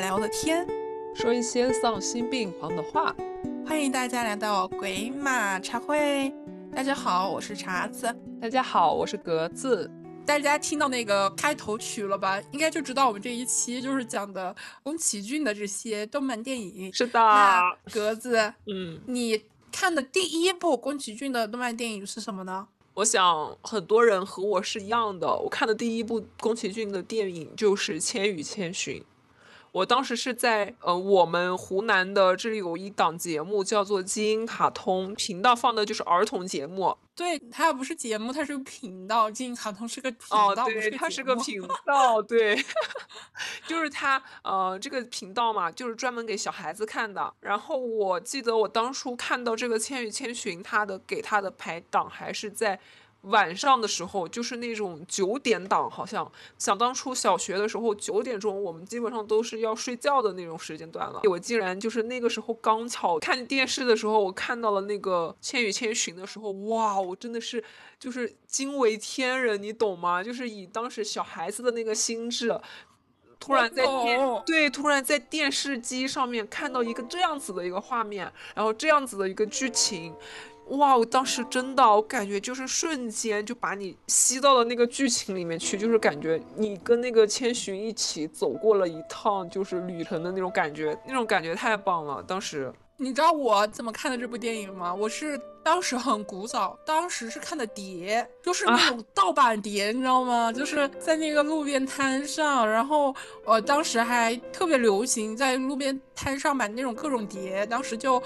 聊平时不敢聊的天，说一些丧心病狂的话。欢迎大家来到鬼马茶会。大家好，我是茶子。大家好，我是格子。大家听到那个开头曲了吧？应该就知道我们这一期就是讲的宫崎骏的这些动漫电影。是的，格子，嗯，你看的第一部宫崎骏的动漫电影是什么呢？我想很多人和我是一样的，我看的第一部宫崎骏的电影就是《千与千寻》。我当时是在呃，我们湖南的这里有一档节目叫做基因卡通频道，放的就是儿童节目。对，它不是节目，它是个频道。基因卡通是个频道，哦，对，它是个频 道，对，就是它呃，这个频道嘛，就是专门给小孩子看的。然后我记得我当初看到这个《千与千寻》，它的给它的排档还是在。晚上的时候就是那种九点档，好像想当初小学的时候九点钟，我们基本上都是要睡觉的那种时间段了。我竟然就是那个时候刚巧看电视的时候，我看到了那个《千与千寻》的时候，哇，我真的是就是惊为天人，你懂吗？就是以当时小孩子的那个心智，突然在电对，突然在电视机上面看到一个这样子的一个画面，然后这样子的一个剧情。哇！我当时真的，我感觉就是瞬间就把你吸到了那个剧情里面去，就是感觉你跟那个千寻一起走过了一趟就是旅程的那种感觉，那种感觉太棒了。当时你知道我怎么看的这部电影吗？我是当时很古早，当时是看的碟，就是那种盗版碟，你知道吗？就是在那个路边摊上，然后呃当时还特别流行在路边摊上买那种各种碟，当时就。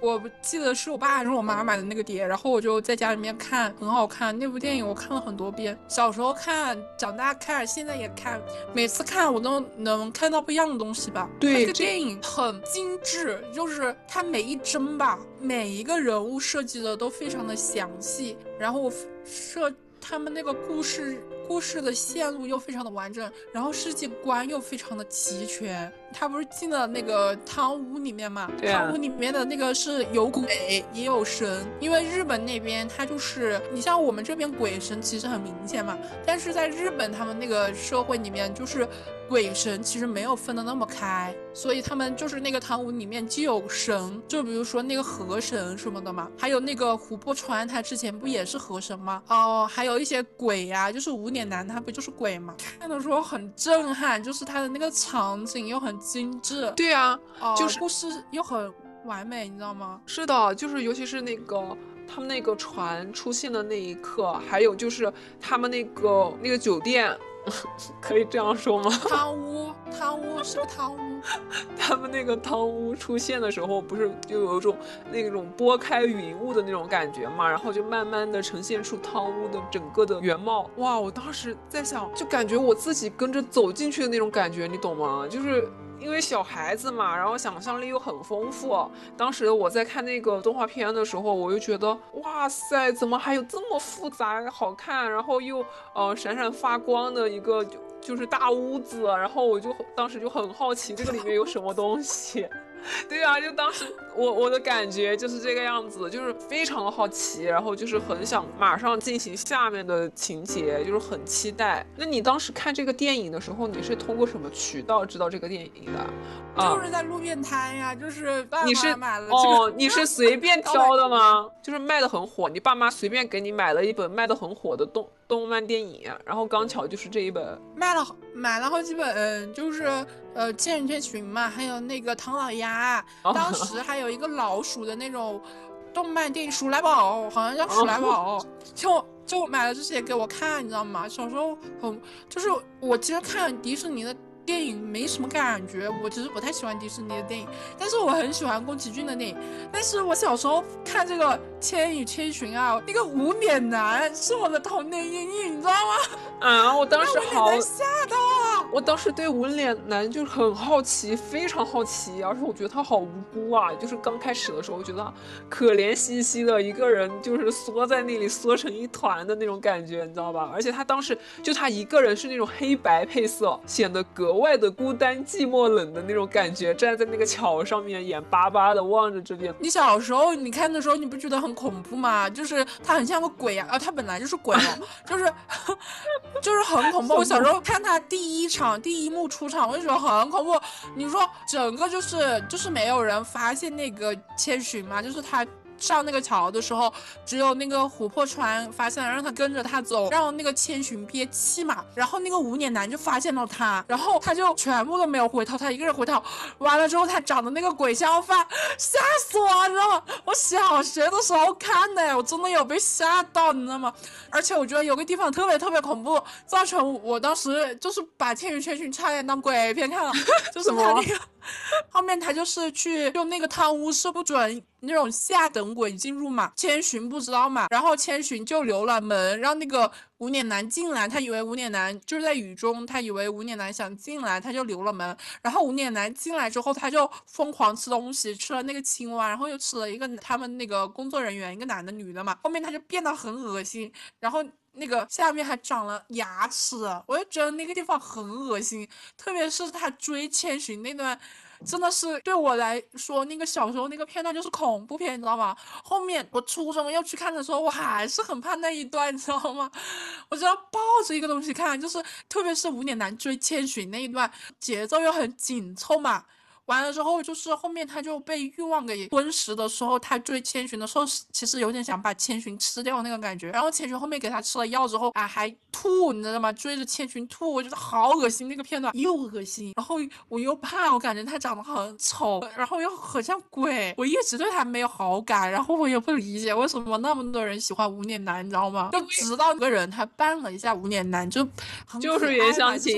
我不记得是我爸还是我妈买的那个碟，然后我就在家里面看，很好看。那部电影我看了很多遍，小时候看，长大看，现在也看。每次看我都能看到不一样的东西吧。对，这个电影很精致，就是它每一帧吧，每一个人物设计的都非常的详细，然后设他们那个故事。故事的线路又非常的完整，然后世界观又非常的齐全。他不是进了那个汤屋里面嘛？汤屋里面的那个是有鬼也有神，因为日本那边他就是你像我们这边鬼神其实很明显嘛，但是在日本他们那个社会里面就是。鬼神其实没有分的那么开，所以他们就是那个汤屋里面既有神，就比如说那个河神什么的嘛，还有那个琥珀川，他之前不也是河神吗？哦，还有一些鬼呀，就是无脸男，他不就是鬼嘛？看的时候很震撼，就是他的那个场景又很精致，对啊，就是故事又很完美，你知道吗？是的，就是尤其是那个他们那个船出现的那一刻，还有就是他们那个那个酒店。可以这样说吗？汤屋，汤屋是个汤屋。他们那个汤屋出现的时候，不是就有一种那种拨开云雾的那种感觉嘛？然后就慢慢的呈现出汤屋的整个的原貌。哇，我当时在想，就感觉我自己跟着走进去的那种感觉，你懂吗？就是。因为小孩子嘛，然后想象力又很丰富。当时我在看那个动画片的时候，我就觉得，哇塞，怎么还有这么复杂、好看，然后又呃闪闪发光的一个就就是大屋子。然后我就当时就很好奇，这个里面有什么东西。对啊，就当时我我的感觉就是这个样子，就是非常的好奇，然后就是很想马上进行下面的情节，就是很期待。那你当时看这个电影的时候，你是通过什么渠道知道这个电影的？就是在路边摊呀，就是你是买了哦，你是随便 挑的吗？就是卖的很火，你爸妈随便给你买了一本卖的很火的动动漫电影，然后刚巧就是这一本，卖了买了好几本，就是呃《千与千寻》嘛，还有那个唐老鸭，当时还有一个老鼠的那种动漫电影《鼠来宝》，好像叫《鼠来宝》，就就买了这些给我看，你知道吗？小时候很就是我其实看迪士尼的。电影没什么感觉，我其实不太喜欢迪士尼的电影，但是我很喜欢宫崎骏的电影。但是我小时候看这个《千与千寻》啊，那个无脸男是我的童年阴影，你知道吗？啊，我当时好吓到啊。我当时对无脸男就很好奇，非常好奇，而且我觉得他好无辜啊！就是刚开始的时候，我觉得可怜兮兮的一个人，就是缩在那里缩成一团的那种感觉，你知道吧？而且他当时就他一个人是那种黑白配色，显得格外外的孤单、寂寞、冷的那种感觉，站在那个桥上面，眼巴巴的望着这边。你小时候你看的时候，你不觉得很恐怖吗？就是他很像个鬼啊！啊，他本来就是鬼，就是就是很恐怖。我小时候看他第一场。场第一幕出场，我就觉得很恐怖。你说整个就是就是没有人发现那个千寻嘛，就是他。上那个桥的时候，只有那个琥珀川发现了，让他跟着他走，让那个千寻憋气嘛。然后那个无脸男就发现了他，然后他就全部都没有回头，他一个人回头。完了之后，他长的那个鬼相犯，吓死我，你知道吗？我小学的时候看的，我真的有被吓到，你知道吗？而且我觉得有个地方特别特别恐怖，造成我当时就是把千与千寻差点当鬼片看了，就是他那个。后面他就是去用那个汤屋，是不准那种下等鬼进入嘛。千寻不知道嘛，然后千寻就留了门，让那个无脸男进来。他以为无脸男就是在雨中，他以为无脸男想进来，他就留了门。然后无脸男进来之后，他就疯狂吃东西，吃了那个青蛙，然后又吃了一个他们那个工作人员，一个男的女的嘛。后面他就变得很恶心，然后。那个下面还长了牙齿，我就觉得那个地方很恶心，特别是他追千寻那段，真的是对我来说，那个小时候那个片段就是恐怖片，你知道吗？后面我初中要去看的时候，我还是很怕那一段，你知道吗？我就要抱着一个东西看，就是特别是无脸男追千寻那一段，节奏又很紧凑嘛。完了之后，就是后面他就被欲望给吞噬的时候，他追千寻的时候，其实有点想把千寻吃掉那个感觉。然后千寻后面给他吃了药之后，啊，还吐，你知道吗？追着千寻吐，我觉得好恶心那个片段，又恶心，然后我又怕，我感觉他长得很丑，然后又很像鬼，我一直对他没有好感。然后我也不理解为什么那么多人喜欢无脸男，你知道吗？就直到一个人他扮了一下无脸男，就就是袁湘琴，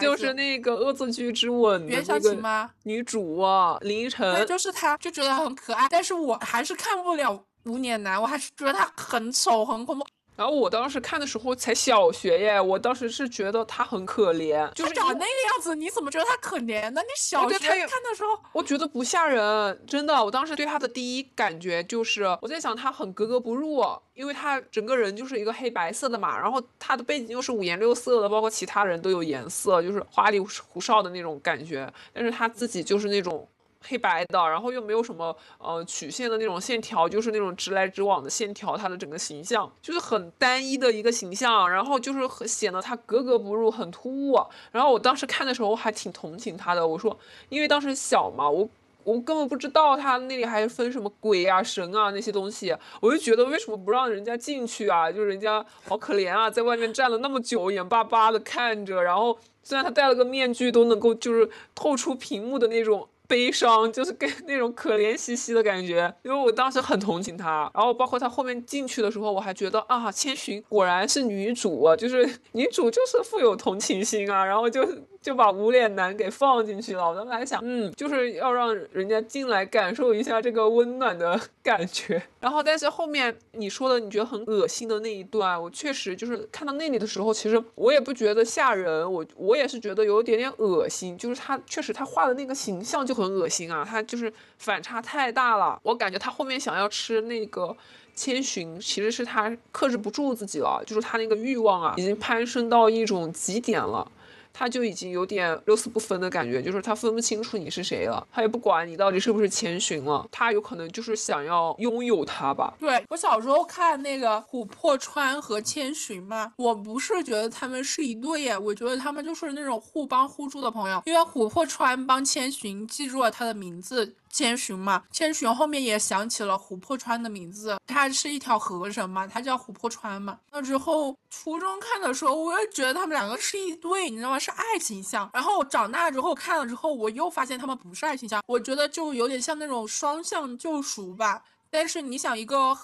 就是那个恶作剧之吻袁湘琴吗？女主啊，林依晨，就是他，就觉得很可爱，但是我还是看不了无脸男，我还是觉得他很丑，很恐怖。然后我当时看的时候才小学耶，我当时是觉得他很可怜，就是长那个样子，你怎么觉得他可怜呢？你小学看的时候，我觉得不吓人，真的。我当时对他的第一感觉就是我在想他很格格不入，因为他整个人就是一个黑白色的嘛，然后他的背景又是五颜六色的，包括其他人都有颜色，就是花里胡哨的那种感觉，但是他自己就是那种。黑白的，然后又没有什么呃曲线的那种线条，就是那种直来直往的线条，他的整个形象就是很单一的一个形象，然后就是显得他格格不入，很突兀。然后我当时看的时候还挺同情他的，我说，因为当时小嘛，我我根本不知道他那里还分什么鬼啊神啊那些东西，我就觉得为什么不让人家进去啊？就人家好可怜啊，在外面站了那么久，眼巴巴的看着，然后虽然他戴了个面具，都能够就是透出屏幕的那种。悲伤就是跟那种可怜兮兮的感觉，因为我当时很同情他，然后包括他后面进去的时候，我还觉得啊，千寻果然是女主，就是女主就是富有同情心啊，然后就。就把无脸男给放进去了，我当时还想，嗯，就是要让人家进来感受一下这个温暖的感觉。然后，但是后面你说的你觉得很恶心的那一段，我确实就是看到那里的时候，其实我也不觉得吓人，我我也是觉得有点点恶心，就是他确实他画的那个形象就很恶心啊，他就是反差太大了。我感觉他后面想要吃那个千寻，其实是他克制不住自己了，就是他那个欲望啊，已经攀升到一种极点了。他就已经有点六四不分的感觉，就是他分不清楚你是谁了，他也不管你到底是不是千寻了，他有可能就是想要拥有他吧。对我小时候看那个琥珀川和千寻嘛，我不是觉得他们是一对耶，我觉得他们就是那种互帮互助的朋友，因为琥珀川帮千寻记住了他的名字。千寻嘛，千寻后面也想起了琥珀川的名字，他是一条河神嘛，他叫琥珀川嘛。那之后初中看的时候，我也觉得他们两个是一对，你知道吗？是爱情像。然后长大之后看了之后，我又发现他们不是爱情像，我觉得就有点像那种双向救赎吧。但是你想，一个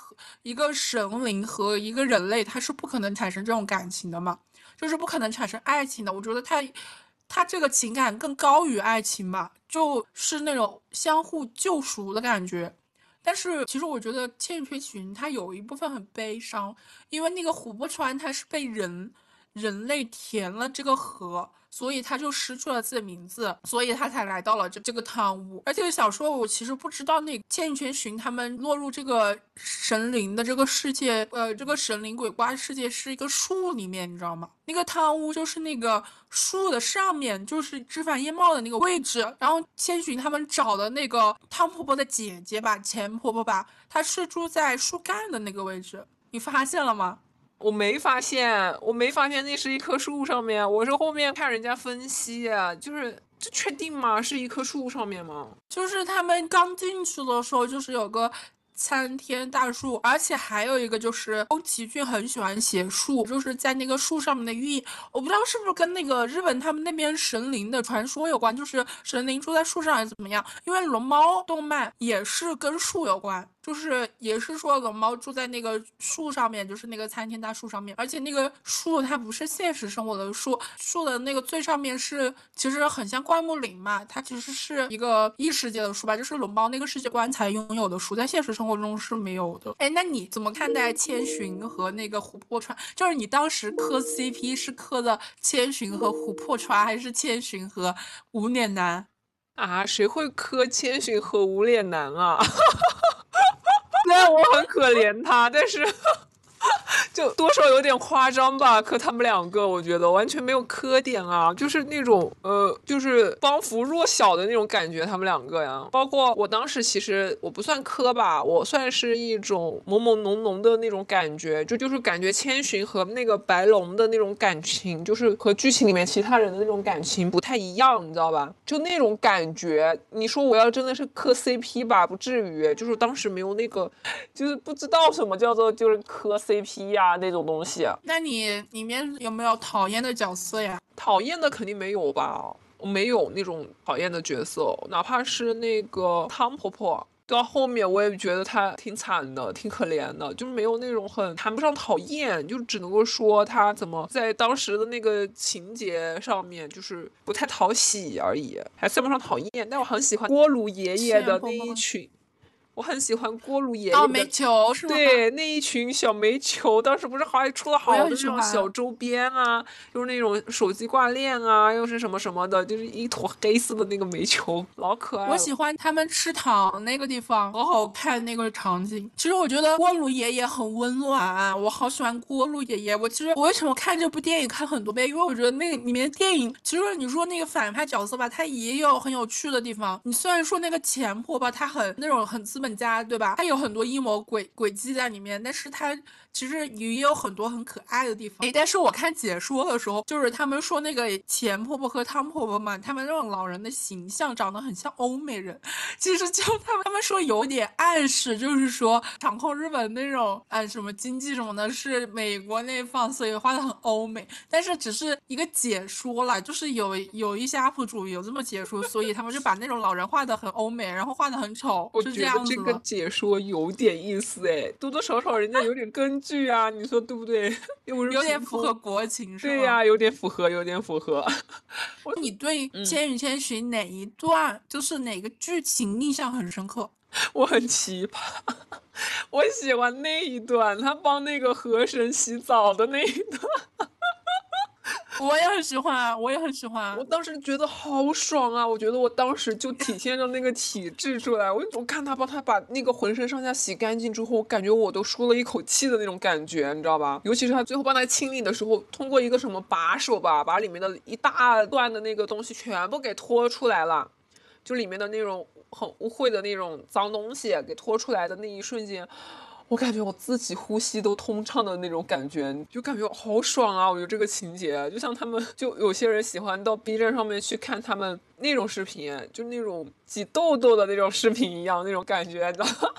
一个神灵和一个人类，他是不可能产生这种感情的嘛，就是不可能产生爱情的。我觉得他。他这个情感更高于爱情吧，就是那种相互救赎的感觉。但是其实我觉得《千与千寻》它有一部分很悲伤，因为那个琥珀川它是被人人类填了这个河。所以他就失去了自己的名字，所以他才来到了这这个汤屋。而且小时候我其实不知道那千与千寻他们落入这个神灵的这个世界，呃，这个神灵鬼怪世界是一个树里面，你知道吗？那个汤屋就是那个树的上面，就是枝繁叶茂的那个位置。然后千寻他们找的那个汤婆婆的姐姐吧，钱婆婆吧，她是住在树干的那个位置。你发现了吗？我没发现，我没发现那是一棵树上面，我是后面看人家分析，就是这确定吗？是一棵树上面吗？就是他们刚进去的时候，就是有个。参天大树，而且还有一个就是宫崎骏很喜欢写树，就是在那个树上面的寓意，我不知道是不是跟那个日本他们那边神灵的传说有关，就是神灵住在树上还是怎么样？因为龙猫动漫也是跟树有关。就是也是说龙猫住在那个树上面，就是那个参天大树上面，而且那个树它不是现实生活的树，树的那个最上面是其实很像灌木林嘛，它其实是一个异世界的树吧，就是龙猫那个世界观才拥有的树，在现实生活中是没有的。哎，那你怎么看待千寻和那个琥珀川？就是你当时磕 CP 是磕的千寻和琥珀川，还是千寻和无脸男？啊，谁会磕千寻和无脸男啊？虽然我很可怜他，但是。就多少有点夸张吧，磕他们两个，我觉得完全没有磕点啊，就是那种呃，就是帮扶弱小的那种感觉，他们两个呀。包括我当时其实我不算磕吧，我算是一种朦朦胧胧的那种感觉，就就是感觉千寻和那个白龙的那种感情，就是和剧情里面其他人的那种感情不太一样，你知道吧？就那种感觉，你说我要真的是磕 CP 吧，不至于，就是当时没有那个，就是不知道什么叫做就是磕 CP 呀。啊，那种东西，那你里面有没有讨厌的角色呀？讨厌的肯定没有吧，我没有那种讨厌的角色，哪怕是那个汤婆婆，到后面我也觉得她挺惨的，挺可怜的，就是没有那种很谈不上讨厌，就只能够说她怎么在当时的那个情节上面就是不太讨喜而已，还算不上讨厌。但我很喜欢锅炉爷爷的那一群。我很喜欢锅炉爷爷的煤球，是吗？对，那一群小煤球，当时不是还出了好多那种小周边啊，就是那种手机挂链啊，又是什么什么的，就是一坨黑色的那个煤球，老可爱。我喜欢他们吃糖那个地方，好好看那个场景。其实我觉得锅炉爷爷很温暖，我好喜欢锅炉爷爷。我其实我为什么看这部电影看很多遍？因为我觉得那里面电影，其实你说那个反派角色吧，他也有很有趣的地方。你虽然说那个钱婆吧，他很那种很资。本家对吧？他有很多阴谋诡诡计在里面，但是他。其实也有很多很可爱的地方，哎，但是我看解说的时候，就是他们说那个钱婆婆和汤婆婆嘛，他们那种老人的形象长得很像欧美人，其实就他们他们说有点暗示，就是说掌控日本那种啊什么经济什么的，是美国那方，所以画的很欧美，但是只是一个解说了，就是有有一些 UP 主有这么解说，所以他们就把那种老人画的很欧美，然后画的很丑，我觉得这个解说有点意思哎，多多少少人家有点根。剧啊，你说对不对？有点符合国情，是吧？对呀，有点符合，有点符合。你对《千与千寻》哪一段，就是哪个剧情印象很深刻？我很奇葩，我喜欢那一段，他帮那个河神洗澡的那一段。我也很喜欢，我也很喜欢。我当时觉得好爽啊！我觉得我当时就体现着那个体质出来。我我看他帮他把那个浑身上下洗干净之后，我感觉我都舒了一口气的那种感觉，你知道吧？尤其是他最后帮他清理的时候，通过一个什么把手吧，把里面的一大段的那个东西全部给拖出来了，就里面的那种很污秽的那种脏东西给拖出来的那一瞬间。我感觉我自己呼吸都通畅的那种感觉，就感觉好爽啊！我觉得这个情节，就像他们，就有些人喜欢到 B 站上面去看他们那种视频，就那种挤痘痘的那种视频一样，那种感觉，你知道吗？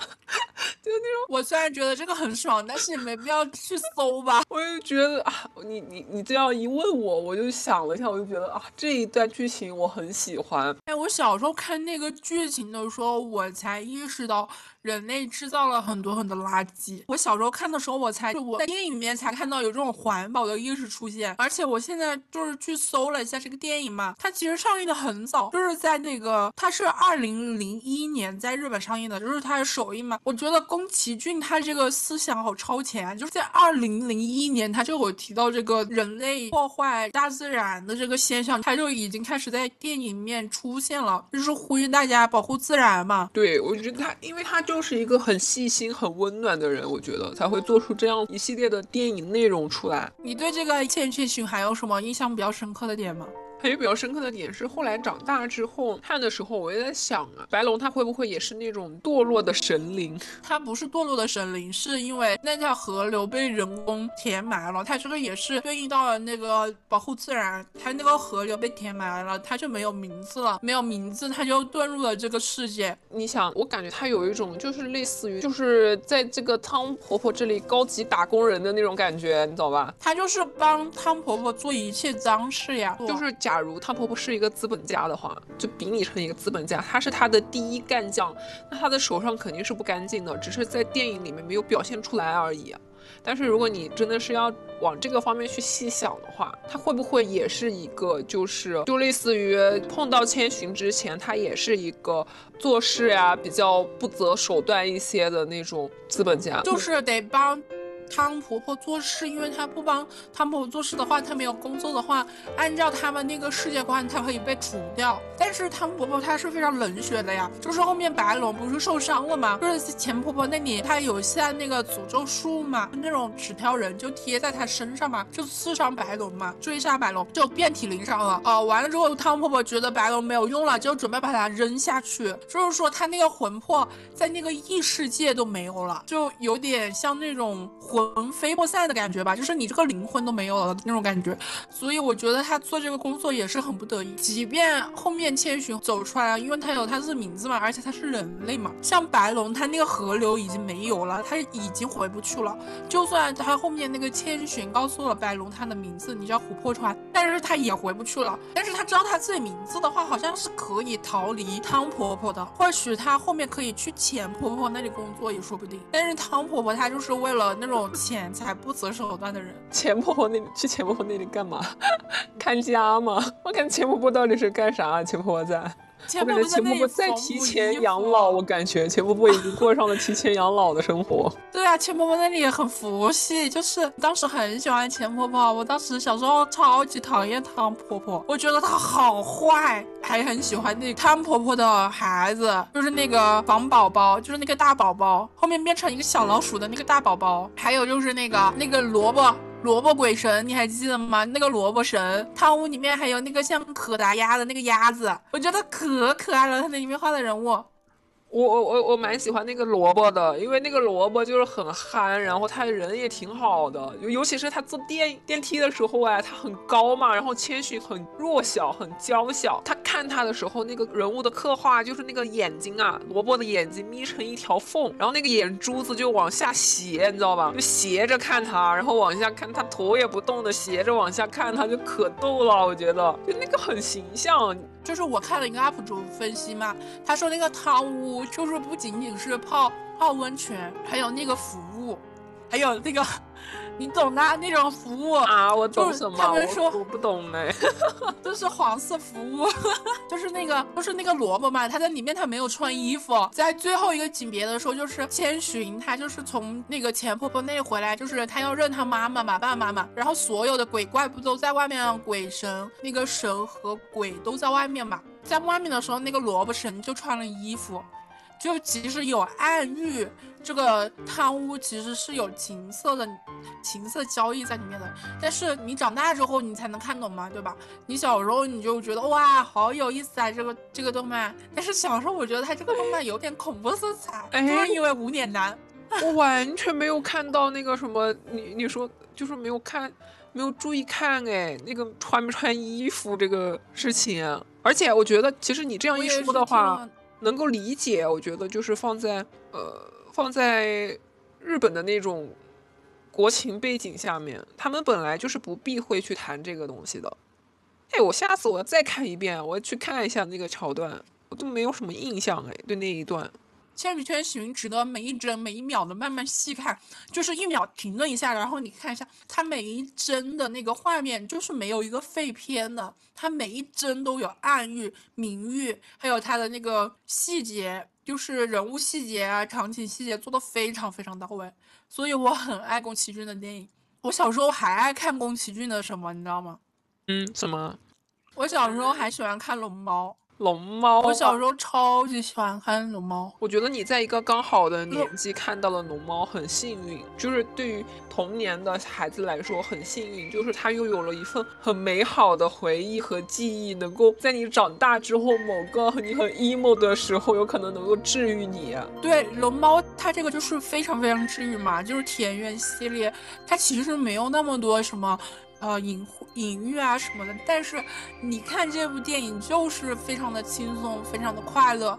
就那种，我虽然觉得这个很爽，但是也没必要去搜吧。我就觉得啊，你你你这样一问我，我就想了一下，我就觉得啊，这一段剧情我很喜欢。哎，我小时候看那个剧情的时候，我才意识到人类制造了很多很多垃圾。我小时候看的时候，我才我在电影里面才看到有这种环保的意识出现。而且我现在就是去搜了一下这个电影嘛，它其实上映的很早，就是在那个它是二零零一年在日本上映的，就是它的首映嘛。我觉得宫崎骏他这个思想好超前，就是在二零零一年他就有提到这个人类破坏大自然的这个现象，他就已经开始在电影里面出现了，就是呼吁大家保护自然嘛。对，我觉得他，因为他就就是一个很细心、很温暖的人，我觉得才会做出这样一系列的电影内容出来。你对这个《千与千寻》还有什么印象比较深刻的点吗？还有比较深刻的点是，后来长大之后看的时候，我也在想啊，白龙他会不会也是那种堕落的神灵？他不是堕落的神灵，是因为那条河流被人工填埋了。他这个也是对应到了那个保护自然，他那个河流被填埋了，他就没有名字了，没有名字，他就遁入了这个世界。你想，我感觉他有一种就是类似于就是在这个汤婆婆这里高级打工人的那种感觉，你懂吧？他就是帮汤婆婆做一切脏事呀，就是。假如汤婆婆是一个资本家的话，就比拟成一个资本家，他是他的第一干将，那他的手上肯定是不干净的，只是在电影里面没有表现出来而已。但是如果你真的是要往这个方面去细想的话，他会不会也是一个，就是就类似于碰到千寻之前，他也是一个做事呀比较不择手段一些的那种资本家，就是得帮。汤婆婆做事，因为她不帮汤婆婆做事的话，她没有工作的话，按照他们那个世界观，她可以被除掉。但是汤婆婆她是非常冷血的呀，就是后面白龙不是受伤了吗？就是钱婆婆那里，她有下那个诅咒术嘛，那种纸条人就贴在她身上嘛，就刺伤白龙嘛，追杀白龙就遍体鳞伤了。哦，完了之后，汤婆婆觉得白龙没有用了，就准备把它扔下去，就是说她那个魂魄在那个异世界都没有了，就有点像那种。魂魂飞魄散的感觉吧，就是你这个灵魂都没有了那种感觉，所以我觉得他做这个工作也是很不得已。即便后面千寻走出来了，因为他有他的名字嘛，而且他是人类嘛。像白龙，他那个河流已经没有了，他已经回不去了。就算他后面那个千寻告诉了白龙他的名字，你叫琥珀川，但是他也回不去了。但是他知道他自己名字的话，好像是可以逃离汤婆婆的。或许他后面可以去钱婆婆那里工作也说不定。但是汤婆婆她就是为了那种。钱财不择手段的人，钱婆婆那里去钱婆婆那里干嘛？看家吗？我看钱婆婆到底是干啥？钱婆婆在。我感觉钱婆婆在提前养老，我感觉钱婆婆已经过上了提前养老的生活。对啊，钱婆婆那里也很佛系，就是当时很喜欢钱婆婆。我当时小时候超级讨厌汤婆婆，我觉得她好坏，还很喜欢那汤婆婆的孩子，就是那个房宝宝，就是那个大宝宝，后面变成一个小老鼠的那个大宝宝，还有就是那个那个萝卜。萝卜鬼神，你还记得吗？那个萝卜神，汤屋里面还有那个像可达鸭的那个鸭子，我觉得可可爱了。他那里面画的人物。我我我我蛮喜欢那个萝卜的，因为那个萝卜就是很憨，然后他人也挺好的，尤尤其是他坐电电梯的时候哎，他很高嘛，然后千寻很弱小，很娇小。他看他的时候，那个人物的刻画就是那个眼睛啊，萝卜的眼睛眯成一条缝，然后那个眼珠子就往下斜，你知道吧？就斜着看他，然后往下看他头也不动的斜着往下看他，就可逗了，我觉得就那个很形象。就是我看了一个 UP 主分析嘛，他说那个汤屋就是不仅仅是泡泡温泉，还有那个服务，还有那个。你懂的，那种服务啊，我懂什么？他们说我不懂嘞，这是黄色服务，就是那个，就是那个萝卜嘛，他在里面他没有穿衣服，在最后一个景别的时候，就是千寻他就是从那个钱婆婆那里回来，就是他要认他妈妈嘛，爸爸妈妈，然后所有的鬼怪不都在外面，鬼神那个神和鬼都在外面嘛，在外面的时候，那个萝卜神就穿了衣服。就其实有暗喻，这个贪污其实是有情色的，情色交易在里面的。但是你长大之后你才能看懂嘛，对吧？你小时候你就觉得哇，好有意思啊，这个这个动漫。但是小时候我觉得它这个动漫有点恐怖色彩，就是因为无脸男。我完全没有看到那个什么，你你说就是没有看，没有注意看哎，那个穿没穿衣服这个事情。而且我觉得其实你这样一说的话。能够理解，我觉得就是放在呃放在日本的那种国情背景下面，他们本来就是不避讳去谈这个东西的。哎，我下次我要再看一遍，我要去看一下那个桥段，我都没有什么印象哎，对那一段。《千与千寻》值得每一帧每一秒的慢慢细看，就是一秒停顿一下，然后你看一下它每一帧的那个画面，就是没有一个废片的，它每一帧都有暗喻、明喻，还有它的那个细节，就是人物细节啊、场景细节做的非常非常到位，所以我很爱宫崎骏的电影。我小时候还爱看宫崎骏的什么，你知道吗？嗯，什么？我小时候还喜欢看龙猫。龙猫，我小时候超级喜欢看龙猫。我觉得你在一个刚好的年纪看到了龙猫，很幸运。就是对于童年的孩子来说，很幸运，就是他又有了一份很美好的回忆和记忆，能够在你长大之后某个你很 emo 的时候，有可能能够治愈你。对，龙猫它这个就是非常非常治愈嘛，就是田园系列，它其实没有那么多什么。呃，隐隐喻啊什么的，但是你看这部电影就是非常的轻松，非常的快乐，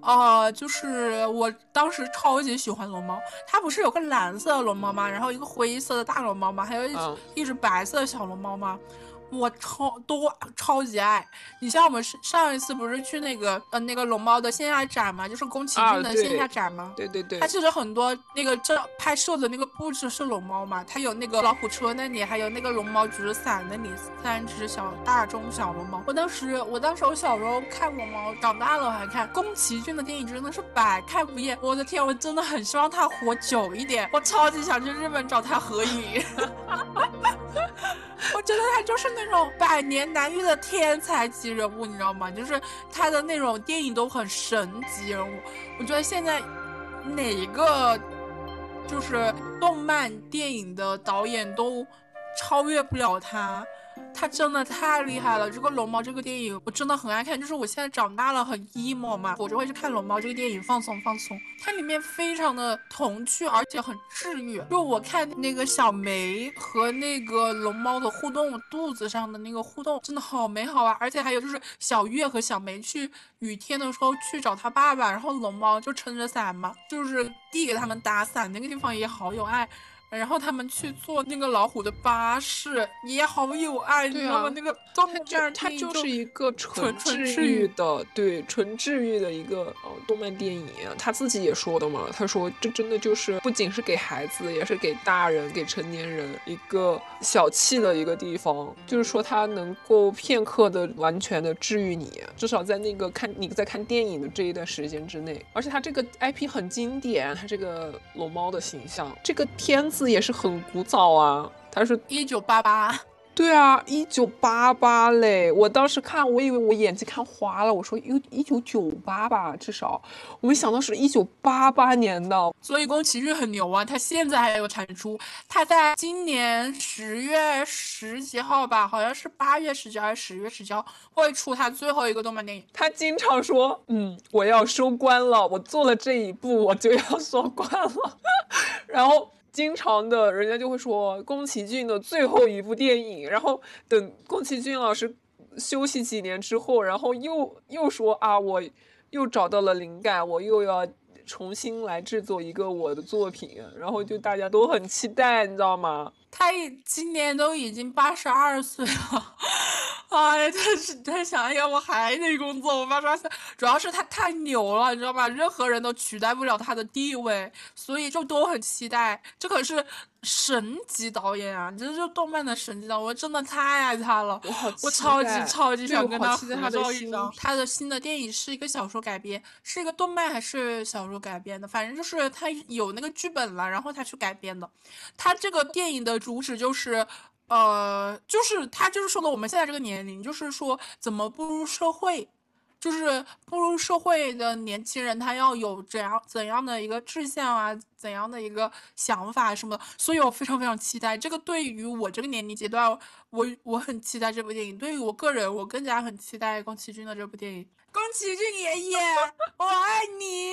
呃，就是我当时超级喜欢龙猫，它不是有个蓝色的龙猫吗？然后一个灰色的大龙猫吗？还有一只白色的小龙猫吗？我超都超级爱你，像我们上一次不是去那个呃那个龙猫的线下展嘛，就是宫崎骏的线下展嘛。对对对。它其实很多那个这拍摄的那个布置是龙猫嘛，它有那个老虎车那里，还有那个龙猫举着伞那里，三只小大中小龙猫。我当时我当时我小时候看龙猫，长大了我还看宫崎骏的电影真的是百看不厌。我的天，我真的很希望他活久一点，我超级想去日本找他合影。我觉得他就是那种百年难遇的天才级人物，你知道吗？就是他的那种电影都很神级人物。我觉得现在哪一个就是动漫电影的导演都超越不了他。他真的太厉害了！这个龙猫这个电影我真的很爱看，就是我现在长大了很 emo 嘛，我就会去看龙猫这个电影放松放松。它里面非常的童趣，而且很治愈。就我看那个小梅和那个龙猫的互动，肚子上的那个互动真的好美好啊！而且还有就是小月和小梅去雨天的时候去找他爸爸，然后龙猫就撑着伞嘛，就是递给他们打伞，那个地方也好有爱。然后他们去坐那个老虎的巴士，也好有爱，你知道吗？那个动漫电影，它就是一个纯治愈的，对，纯治愈的一个呃动漫电影。他自己也说的嘛，他说这真的就是不仅是给孩子，也是给大人、给成年人一个小憩的一个地方。就是说，它能够片刻的完全的治愈你，至少在那个看你在看电影的这一段时间之内。而且它这个 IP 很经典，它这个龙猫的形象，这个天。字也是很古早啊，它是一九八八，对啊，一九八八嘞。我当时看，我以为我眼睛看花了，我说有一九九八吧，至少我没想到是一九八八年的。所以宫崎骏很牛啊，他现在还有产出。他在今年十月十几号吧，好像是八月十几还是十月十几号会出他最后一个动漫电影。他经常说，嗯，我要收官了，我做了这一步，我就要 收官了，然后。经常的，人家就会说宫崎骏的最后一部电影，然后等宫崎骏老师休息几年之后，然后又又说啊，我又找到了灵感，我又要重新来制作一个我的作品，然后就大家都很期待，你知道吗？他今年都已经八十二岁了，哎，他是他想要我还得工作，我八十二岁，主要是他太牛了，你知道吧？任何人都取代不了他的地位，所以就都很期待。这可是。神级导演啊，这是动漫的神级导，我真的太爱他了，我超级超级想跟他合照一张。他的新的电影是一个小说改编，是一个动漫还是小说改编的？反正就是他有那个剧本了，然后他去改编的。他这个电影的主旨就是，呃，就是他就是说的我们现在这个年龄，就是说怎么步入社会。就是步入社会的年轻人，他要有怎样怎样的一个志向啊，怎样的一个想法什么的，所以我非常非常期待这个。对于我这个年龄阶段，我我很期待这部电影。对于我个人，我更加很期待宫崎骏的这部电影。宫崎骏爷爷，我爱你！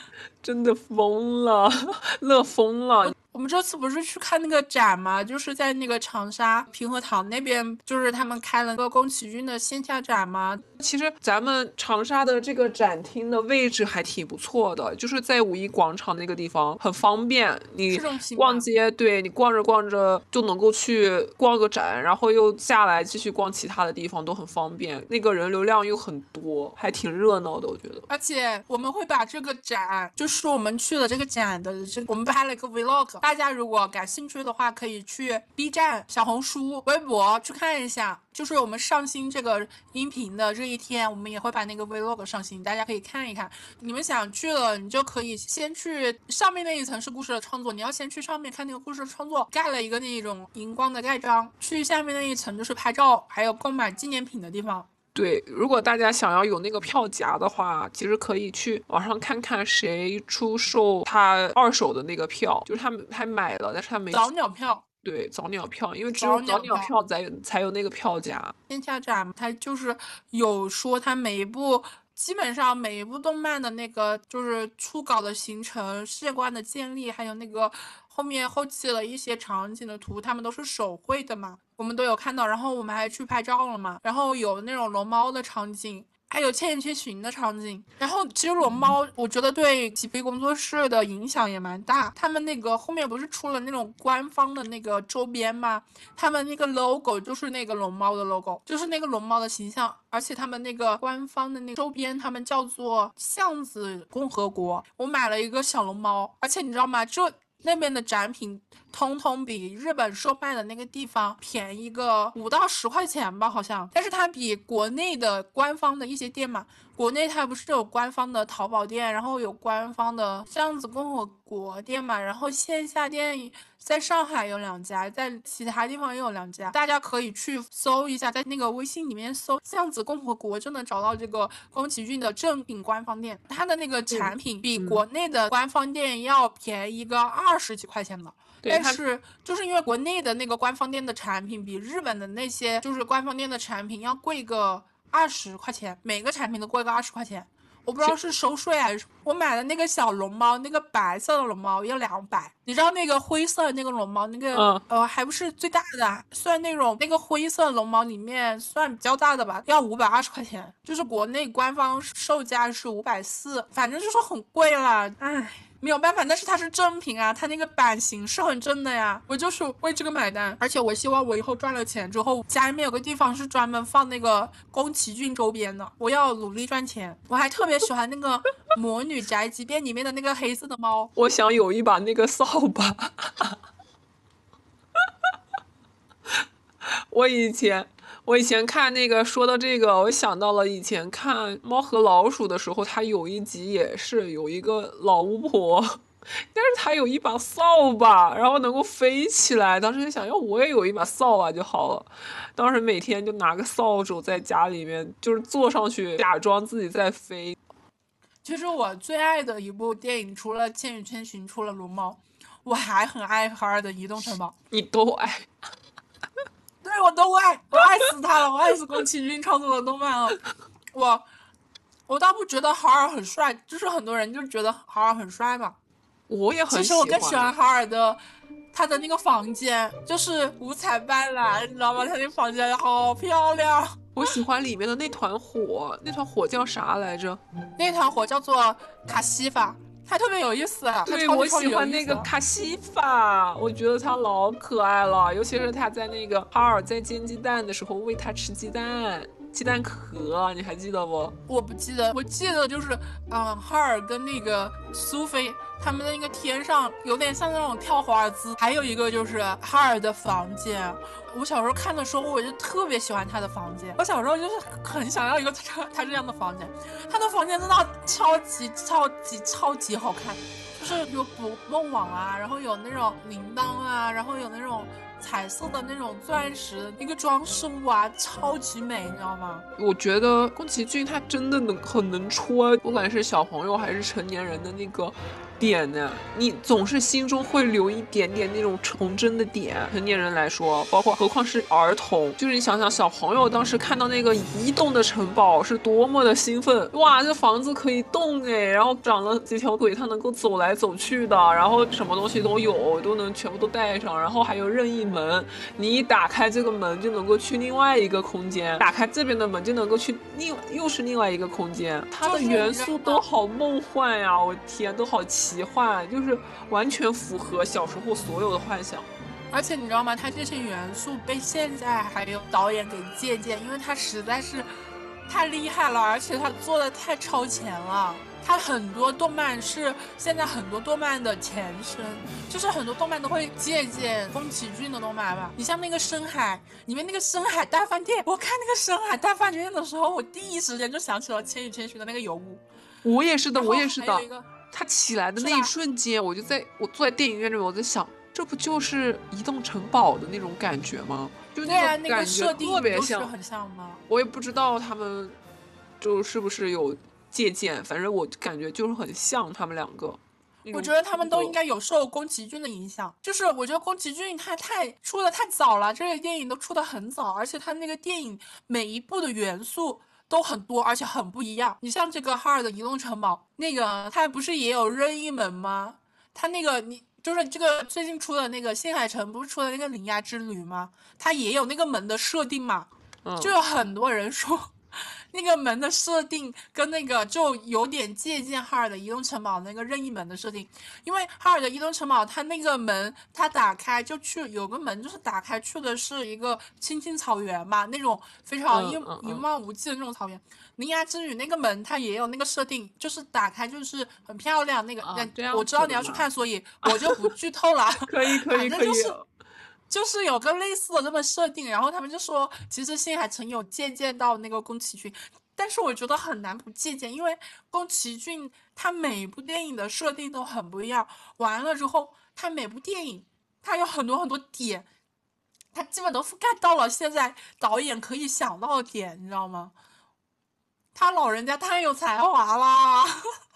真的疯了，乐疯了。我们这次不是去看那个展吗？就是在那个长沙平和堂那边，就是他们开了个宫崎骏的线下展吗？其实咱们长沙的这个展厅的位置还挺不错的，就是在五一广场那个地方，很方便。你逛街，对你逛着逛着就能够去逛个展，然后又下来继续逛其他的地方，都很方便。那个人流量又很多，还挺热闹的，我觉得。而且我们会把这个展，就是我们去了这个展的这，我们拍了一个 vlog。大家如果感兴趣的话，可以去 B 站、小红书、微博去看一下。就是我们上新这个音频的这一天，我们也会把那个 vlog 上新，大家可以看一看。你们想去了，你就可以先去上面那一层是故事的创作，你要先去上面看那个故事的创作，盖了一个那种荧光的盖章。去下面那一层就是拍照还有购买纪念品的地方。对，如果大家想要有那个票夹的话，其实可以去网上看看谁出售他二手的那个票，就是他们还买了，但是他没早鸟票。对，早鸟票，因为只有早鸟票才有才有那个票夹。线下展它就是有说，它每一部基本上每一部动漫的那个就是初稿的形成、世界观的建立，还有那个后面后期的一些场景的图，他们都是手绘的嘛。我们都有看到，然后我们还去拍照了嘛，然后有那种龙猫的场景，还有千与千寻的场景。然后其实龙猫，我觉得对起飞工作室的影响也蛮大。他们那个后面不是出了那种官方的那个周边吗？他们那个 logo 就是那个龙猫的 logo，就是那个龙猫的形象。而且他们那个官方的那个周边，他们叫做巷子共和国。我买了一个小龙猫，而且你知道吗？这。那边的展品通通比日本售卖的那个地方便宜个五到十块钱吧，好像。但是它比国内的官方的一些店嘛，国内它不是有官方的淘宝店，然后有官方的巷子共和国店嘛，然后线下店在上海有两家，在其他地方也有两家，大家可以去搜一下，在那个微信里面搜巷子共和国就能找到这个宫崎骏的正品官方店，它的那个产品比国内的官方店要便宜个二十几块钱的。但是就是因为国内的那个官方店的产品比日本的那些就是官方店的产品要贵个二十块钱，每个产品都贵个二十块钱，我不知道是收税还是。我买的那个小龙猫，那个白色的龙猫要两百，你知道那个灰色的那个龙猫，那个呃还不是最大的，算那种那个灰色龙猫里面算比较大的吧，要五百二十块钱，就是国内官方售价是五百四，反正就是很贵了，唉。没有办法，但是它是正品啊，它那个版型是很正的呀，我就是为这个买单。而且我希望我以后赚了钱之后，家里面有个地方是专门放那个宫崎骏周边的。我要努力赚钱。我还特别喜欢那个《魔女宅急便》里面的那个黑色的猫。我想有一把那个扫把。我以前。我以前看那个说到这个，我想到了以前看《猫和老鼠》的时候，它有一集也是有一个老巫婆，但是她有一把扫把，然后能够飞起来。当时就想要我也有一把扫把就好了。当时每天就拿个扫帚在家里面，就是坐上去假装自己在飞。其实我最爱的一部电影，除了《千与千寻》，除了《龙猫》，我还很爱哈尔的《移动城堡》。你都爱。对，我都爱，我爱死他了，我爱死宫崎骏创作的动漫了。我，我倒不觉得哈尔很帅，就是很多人就觉得哈尔很帅嘛。我也很喜欢。其实我更喜欢哈尔的，他的那个房间就是五彩斑斓，你知道吗？他那房间好漂亮。我喜欢里面的那团火，那团火叫啥来着？那团火叫做卡西法。还特别有意思，对我喜欢那个卡西法，我觉得他老可爱了，尤其是他在那个哈尔在煎鸡蛋的时候喂他吃鸡蛋，鸡蛋壳，你还记得不？我不记得，我记得就是，嗯，哈尔跟那个苏菲他们的那个天上有点像那种跳华尔兹，还有一个就是哈尔的房间。我小时候看的时候，我就特别喜欢他的房间。我小时候就是很想要一个他他这样的房间，他的房间真的超级超级超级好看，就是有捕梦网啊，然后有那种铃铛啊，然后有那种彩色的那种钻石一个装饰物啊，超级美，你知道吗？我觉得宫崎骏他真的能很能戳，不管是小朋友还是成年人的那个。点呢？你总是心中会留一点点那种童真的点。成年人来说，包括何况是儿童，就是你想想，小朋友当时看到那个移动的城堡是多么的兴奋！哇，这房子可以动哎，然后长了几条腿，它能够走来走去的，然后什么东西都有，都能全部都带上，然后还有任意门，你一打开这个门就能够去另外一个空间，打开这边的门就能够去另又是另外一个空间，它的元素都好梦幻呀！我天，都好奇。奇幻就是完全符合小时候所有的幻想，而且你知道吗？它这些元素被现在还有导演给借鉴，因为它实在是太厉害了，而且它做的太超前了。它很多动漫是现在很多动漫的前身，就是很多动漫都会借鉴宫崎骏的动漫吧。你像那个深海里面那个深海大饭店，我看那个深海大饭店的时候，我第一时间就想起了《千与千寻》的那个尤物。我也是的，我也是的。个他起来的那一瞬间，我就在我坐在电影院里面，我在想，这不就是移动城堡的那种感觉吗？就那个感觉特别像，很像吗？我也不知道他们就是不是有。借鉴，反正我感觉就是很像他们两个。我觉得他们都应该有受宫崎骏的影响。就是我觉得宫崎骏他太出的太早了，这些电影都出的很早，而且他那个电影每一部的元素都很多，而且很不一样。你像这个哈尔的移动城堡，那个它不是也有任意门吗？它那个你就是这个最近出的那个新海城不是出的那个铃芽之旅吗？它也有那个门的设定嘛？就有很多人说。那个门的设定跟那个就有点借鉴哈尔的移动城堡那个任意门的设定，因为哈尔的移动城堡它那个门它打开就去有个门就是打开去的是一个青青草原嘛，那种非常一一望无际的那种草原。铃芽之旅那个门它也有那个设定，就是打开就是很漂亮那个。我知道你要去看，所以我就不剧透了。可以可以可以。就是就是有个类似的这么设定，然后他们就说，其实新海诚有借鉴到那个宫崎骏，但是我觉得很难不借鉴，因为宫崎骏他每部电影的设定都很不一样，完了之后他每部电影他有很多很多点，他基本都覆盖到了现在导演可以想到的点，你知道吗？他老人家太有才华了，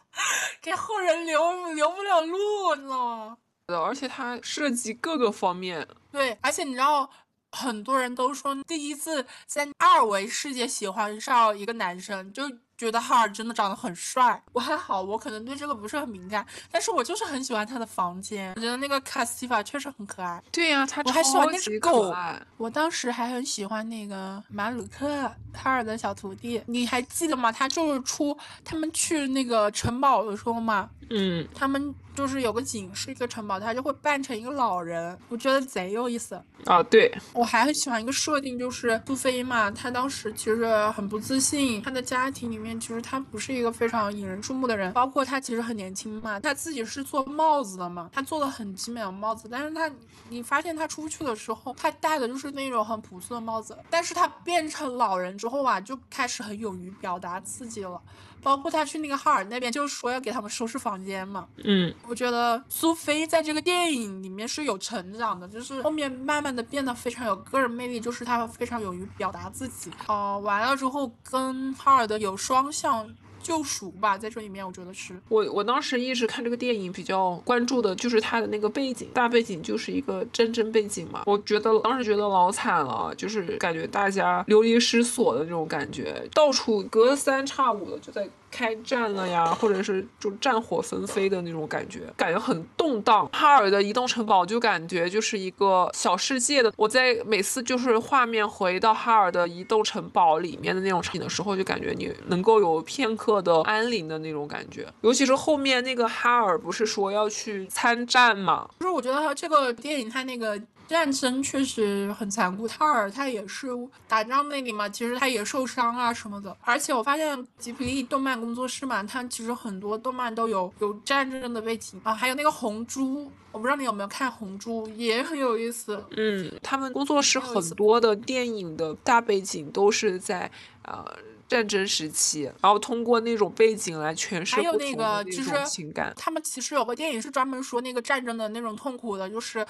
给后人留留不了路，你知道吗？而且它涉及各个方面，对，而且你知道，很多人都说第一次在二维世界喜欢上一个男生就。觉得哈尔真的长得很帅，我还好，我可能对这个不是很敏感，但是我就是很喜欢他的房间，我觉得那个卡斯蒂法确实很可爱。对呀，他我还喜欢那只狗，我当时还很喜欢那个马鲁克哈尔的小徒弟，你还记得吗？他就是出他们去那个城堡的时候嘛，嗯，他们就是有个景是一个城堡，他就会扮成一个老人，我觉得贼有意思啊。对，我还很喜欢一个设定，就是杜飞嘛，他当时其实很不自信，他的家庭里面。其实他不是一个非常引人注目的人，包括他其实很年轻嘛，他自己是做帽子的嘛，他做的很精美的帽子，但是他你发现他出去的时候，他戴的就是那种很朴素的帽子，但是他变成老人之后啊，就开始很勇于表达自己了。包括他去那个哈尔那边，就是说要给他们收拾房间嘛。嗯，我觉得苏菲在这个电影里面是有成长的，就是后面慢慢的变得非常有个人魅力，就是他非常勇于表达自己。哦，完了之后跟哈尔的有双向。救赎吧，在这里面我觉得是我我当时一直看这个电影比较关注的就是它的那个背景，大背景就是一个战争背景嘛。我觉得当时觉得老惨了，就是感觉大家流离失所的那种感觉，到处隔三差五的就在。开战了呀，或者是就战火纷飞的那种感觉，感觉很动荡。哈尔的移动城堡就感觉就是一个小世界的。我在每次就是画面回到哈尔的移动城堡里面的那种场景的时候，就感觉你能够有片刻的安宁的那种感觉。尤其是后面那个哈尔不是说要去参战嘛？就是我觉得这个电影它那个。战争确实很残酷，塔尔他也是打仗那里嘛，其实他也受伤啊什么的。而且我发现吉普力动漫工作室嘛，它其实很多动漫都有有战争的背景啊，还有那个红猪，我不知道你有没有看红猪，也很有意思。嗯，他们工作室很多的电影的大背景都是在呃战争时期，然后通过那种背景来诠释不同的那种情感。他们其实有个电影是专门说那个战争的那种痛苦的，就是。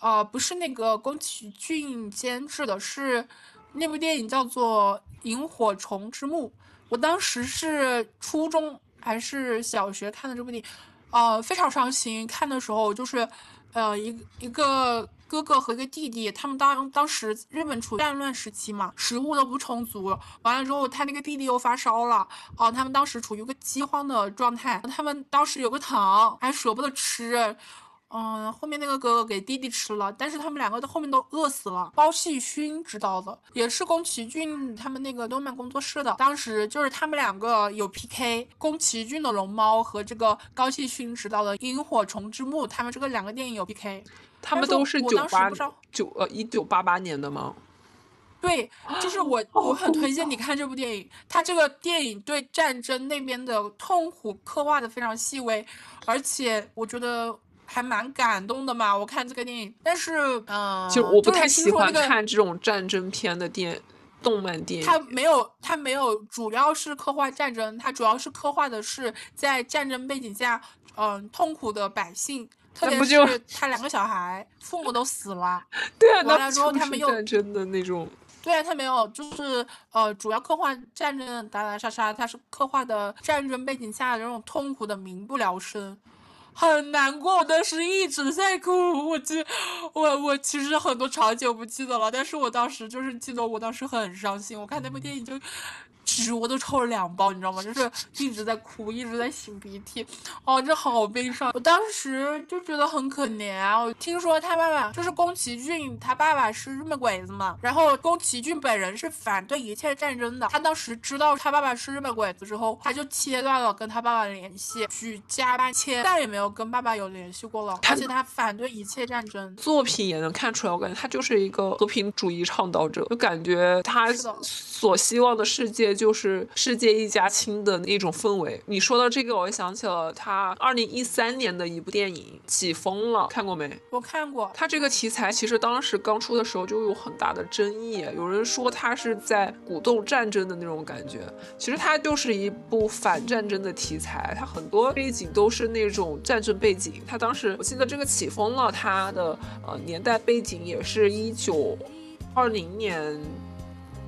呃，不是那个宫崎骏监制的，是那部电影叫做《萤火虫之墓》。我当时是初中还是小学看的这部电影，呃，非常伤心。看的时候就是，呃，一一个哥哥和一个弟弟，他们当当时日本处战乱时期嘛，食物都不充足。完了之后，他那个弟弟又发烧了，哦，他们当时处于一个饥荒的状态。他们当时有个糖，还舍不得吃。嗯，后面那个哥哥给弟弟吃了，但是他们两个到后面都饿死了。包细勋知道的，也是宫崎骏他们那个动漫工作室的。当时就是他们两个有 PK，宫崎骏的龙猫和这个高细勋执导的萤火虫之墓，他们这个两个电影有 PK。他们都是九八九呃一九八八年的吗？对，就是我，我很推荐你看这部电影。它这个电影对战争那边的痛苦刻画的非常细微，而且我觉得还蛮感动的嘛。我看这个电影，但是，嗯，就我不太喜欢看这种战争片的电动漫电影。它没有，它没有，主要是刻画战争，它主要是刻画的是在战争背景下，嗯，痛苦的百姓。特别是他两个小孩，父母都死了。对啊，完了之后他们又战争的那种。对啊，他没有，就是呃，主要刻画战争打打杀杀，他是刻画的战争背景下的那种痛苦的民不聊生，很难过。我当时一直在哭，我记，我我其实很多场景我不记得了，但是我当时就是记得我当时很伤心。我看那部电影就。其实我都抽了两包，你知道吗？就是一直在哭，一直在擤鼻涕，哦，这好悲伤。我当时就觉得很可怜啊。我听说他爸爸就是宫崎骏，他爸爸是日本鬼子嘛。然后宫崎骏本人是反对一切战争的。他当时知道他爸爸是日本鬼子之后，他就切断了跟他爸爸的联系，举家搬迁，再也没有跟爸爸有联系过了。而且他反对一切战争。作品也能看出来，我感觉他就是一个和平主义倡导者，就感觉他所希望的世界。就是世界一家亲的那种氛围。你说到这个，我想起了他二零一三年的一部电影《起风了》，看过没？我看过。他这个题材其实当时刚出的时候就有很大的争议，有人说他是在鼓动战争的那种感觉。其实它就是一部反战争的题材，它很多背景都是那种战争背景。他当时我记得这个《起风了》，它的呃年代背景也是一九二零年。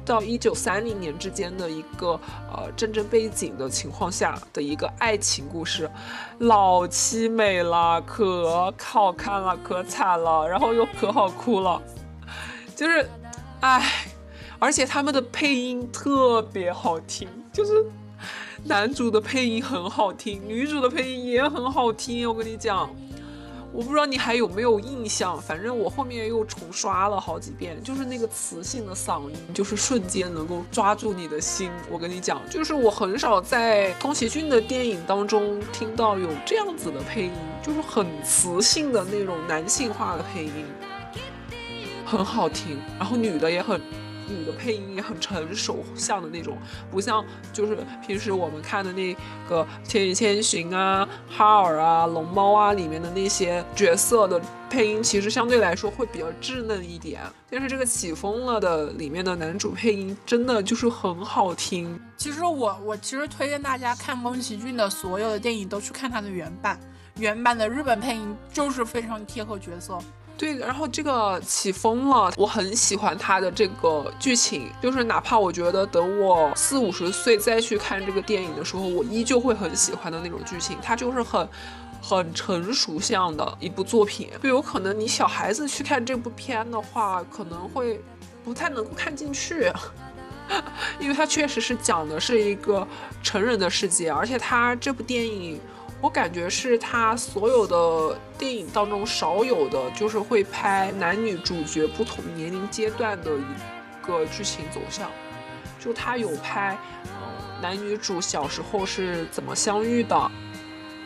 到一九三零年之间的一个呃战争背景的情况下的一个爱情故事，老凄美了，可好看了，可惨了，然后又可好哭了，就是，唉，而且他们的配音特别好听，就是男主的配音很好听，女主的配音也很好听，我跟你讲。我不知道你还有没有印象，反正我后面又重刷了好几遍，就是那个磁性的嗓音，就是瞬间能够抓住你的心。我跟你讲，就是我很少在宫崎骏的电影当中听到有这样子的配音，就是很磁性的那种男性化的配音，很好听，然后女的也很。女的配音也很成熟，像的那种，不像就是平时我们看的那个《千与千寻》啊、哈尔啊、龙猫啊里面的那些角色的配音，其实相对来说会比较稚嫩一点。但是这个起风了的里面的男主配音真的就是很好听。其实我我其实推荐大家看宫崎骏的所有的电影都去看他的原版，原版的日本配音就是非常贴合角色。对，然后这个起风了，我很喜欢它的这个剧情，就是哪怕我觉得等我四五十岁再去看这个电影的时候，我依旧会很喜欢的那种剧情。它就是很，很成熟向的一部作品。就有可能你小孩子去看这部片的话，可能会不太能够看进去，因为它确实是讲的是一个成人的世界，而且它这部电影。我感觉是他所有的电影当中少有的，就是会拍男女主角不同年龄阶段的一个剧情走向。就他有拍，呃，男女主小时候是怎么相遇的，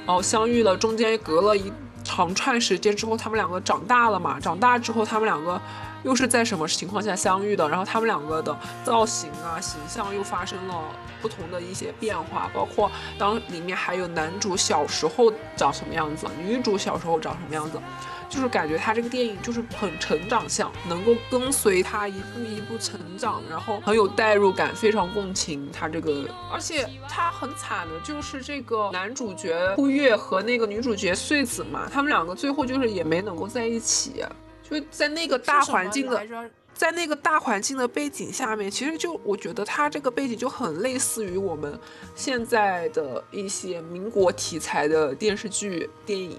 然后相遇了，中间隔了一长串时间之后，他们两个长大了嘛，长大之后他们两个。又是在什么情况下相遇的？然后他们两个的造型啊、形象又发生了不同的一些变化，包括当里面还有男主小时候长什么样子，女主小时候长什么样子，就是感觉他这个电影就是很成长向，能够跟随他一步一步成长，然后很有代入感，非常共情他这个，而且他很惨的就是这个男主角忽月和那个女主角穗子嘛，他们两个最后就是也没能够在一起。就在那个大环境的，在那个大环境的背景下面，其实就我觉得它这个背景就很类似于我们现在的一些民国题材的电视剧、电影。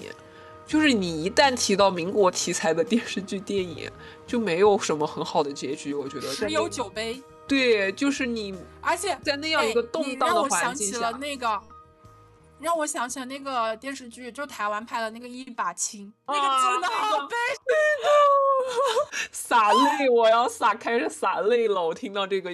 就是你一旦提到民国题材的电视剧、电影，就没有什么很好的结局。我觉得十有九悲。对，就是你，而且在那样一个动荡的环境下。那个。让我想起了那个电视剧，就台湾拍的那个《一把青》，那个真的好悲，洒泪，我要洒，开始洒泪了。我听到这个，